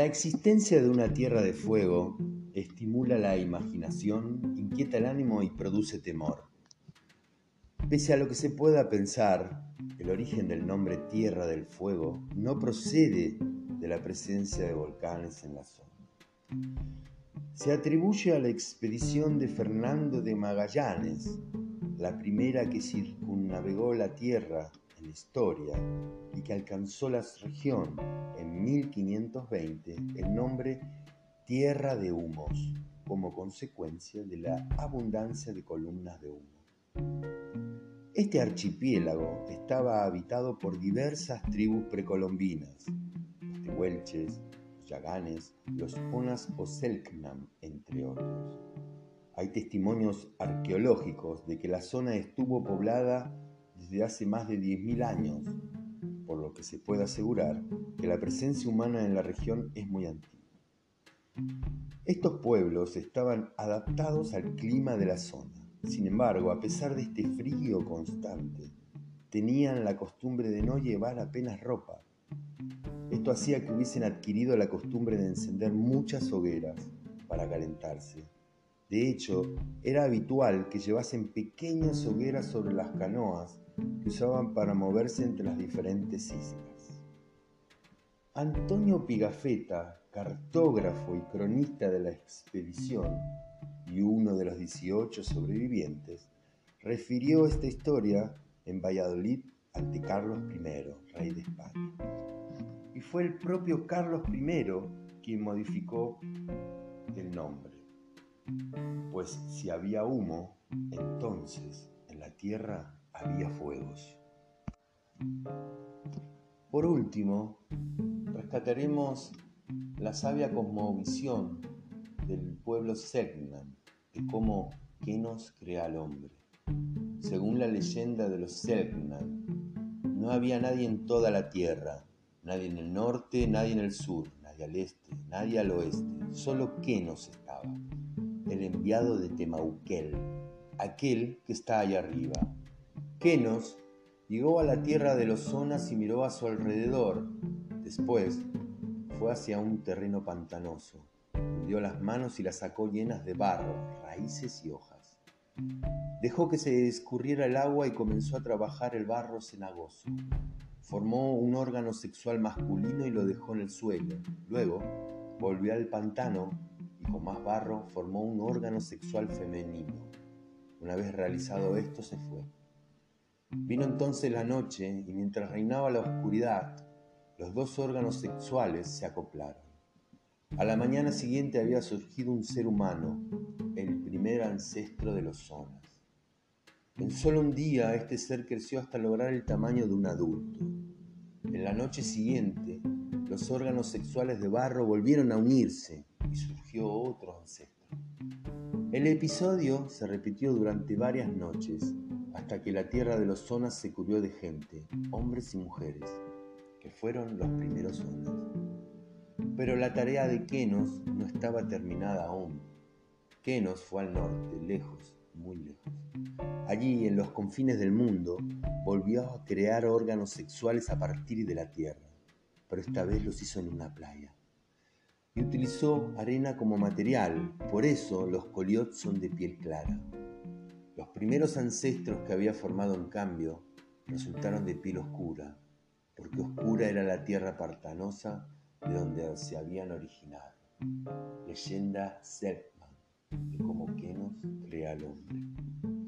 La existencia de una tierra de fuego estimula la imaginación, inquieta el ánimo y produce temor. Pese a lo que se pueda pensar, el origen del nombre Tierra del Fuego no procede de la presencia de volcanes en la zona. Se atribuye a la expedición de Fernando de Magallanes, la primera que circunnavegó la Tierra en la historia y que alcanzó la región en 1520 el nombre Tierra de Humos como consecuencia de la abundancia de columnas de humo. Este archipiélago estaba habitado por diversas tribus precolombinas, los tehuelches, los yaganes, los unas o selknam, entre otros. Hay testimonios arqueológicos de que la zona estuvo poblada desde hace más de 10.000 años, por lo que se puede asegurar que la presencia humana en la región es muy antigua. Estos pueblos estaban adaptados al clima de la zona. Sin embargo, a pesar de este frío constante, tenían la costumbre de no llevar apenas ropa. Esto hacía que hubiesen adquirido la costumbre de encender muchas hogueras para calentarse. De hecho, era habitual que llevasen pequeñas hogueras sobre las canoas que usaban para moverse entre las diferentes islas. Antonio Pigafetta, cartógrafo y cronista de la expedición y uno de los 18 sobrevivientes, refirió esta historia en Valladolid ante Carlos I, rey de España. Y fue el propio Carlos I quien modificó el nombre. Pues si había humo, entonces en la tierra había fuegos. Por último, rescataremos la sabia cosmovisión del pueblo Selknam de cómo Kenos crea al hombre. Según la leyenda de los Selknam, no había nadie en toda la tierra, nadie en el norte, nadie en el sur, nadie al este, nadie al oeste, solo Kenos estaba, el enviado de Temauquel, aquel que está allá arriba, Kenos llegó a la tierra de los zonas y miró a su alrededor. Después fue hacia un terreno pantanoso. Dio las manos y las sacó llenas de barro, raíces y hojas. Dejó que se escurriera el agua y comenzó a trabajar el barro cenagoso. Formó un órgano sexual masculino y lo dejó en el suelo. Luego volvió al pantano y con más barro formó un órgano sexual femenino. Una vez realizado esto se fue. Vino entonces la noche y mientras reinaba la oscuridad, los dos órganos sexuales se acoplaron. A la mañana siguiente había surgido un ser humano, el primer ancestro de los zonas. En solo un día este ser creció hasta lograr el tamaño de un adulto. En la noche siguiente, los órganos sexuales de barro volvieron a unirse y surgió otro ancestro. El episodio se repitió durante varias noches hasta que la tierra de los zonas se cubrió de gente, hombres y mujeres, que fueron los primeros zonas. Pero la tarea de Kenos no estaba terminada aún. Kenos fue al norte, lejos, muy lejos. Allí, en los confines del mundo, volvió a crear órganos sexuales a partir de la tierra, pero esta vez los hizo en una playa. Y utilizó arena como material, por eso los coliots son de piel clara. Los primeros ancestros que había formado en cambio resultaron de piel oscura, porque oscura era la tierra partanosa de donde se habían originado. Leyenda Selkman de cómo Kenos crea al hombre.